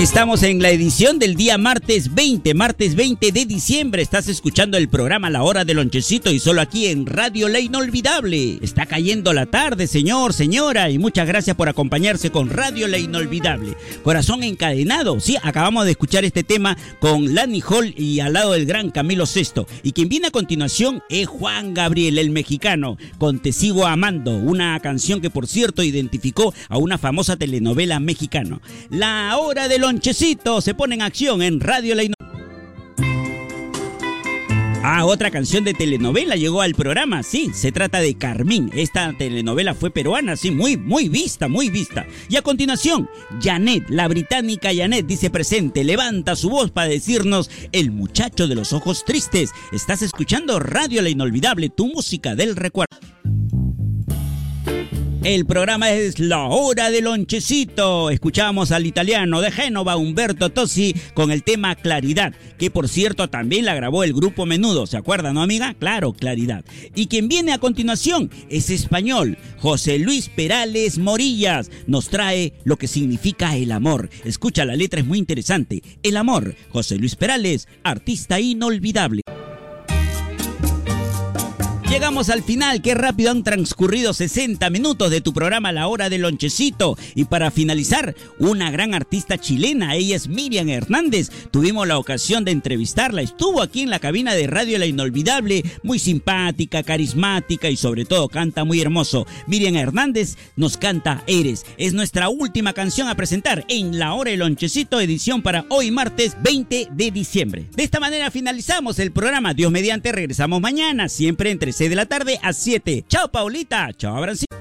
Estamos en la edición del día martes 20, martes 20 de diciembre. Estás escuchando el programa La Hora del Lonchecito y solo aquí en Radio La Inolvidable. Está cayendo la tarde, señor, señora, y muchas gracias por acompañarse con Radio La Inolvidable. Corazón encadenado, sí, acabamos de escuchar este tema con Lani Hall y al lado del gran Camilo Sesto. Y quien viene a continuación es Juan Gabriel, el mexicano, con Te Sigo Amando, una canción que por cierto identificó a una famosa telenovela mexicana. La Hora del Lonchecito se pone en acción en Radio La Ah, otra canción de telenovela llegó al programa, sí, se trata de Carmín. Esta telenovela fue peruana, sí, muy, muy vista, muy vista. Y a continuación, Janet, la británica Janet, dice presente, levanta su voz para decirnos, el muchacho de los ojos tristes. Estás escuchando Radio La Inolvidable, tu música del recuerdo. El programa es La Hora del Lonchecito. Escuchamos al italiano de Génova, Humberto Tosi, con el tema Claridad, que por cierto también la grabó el grupo Menudo. ¿Se acuerdan, no, amiga? Claro, Claridad. Y quien viene a continuación es español. José Luis Perales Morillas nos trae lo que significa el amor. Escucha, la letra es muy interesante. El amor. José Luis Perales, artista inolvidable. Llegamos al final, qué rápido han transcurrido 60 minutos de tu programa La Hora del Lonchecito. Y para finalizar, una gran artista chilena, ella es Miriam Hernández. Tuvimos la ocasión de entrevistarla, estuvo aquí en la cabina de Radio La Inolvidable, muy simpática, carismática y sobre todo canta muy hermoso. Miriam Hernández nos canta Eres. Es nuestra última canción a presentar en La Hora del Lonchecito, edición para hoy martes 20 de diciembre. De esta manera finalizamos el programa. Dios mediante, regresamos mañana, siempre entre de la tarde a 7. Chao, Paulita. Chao, Abrancito.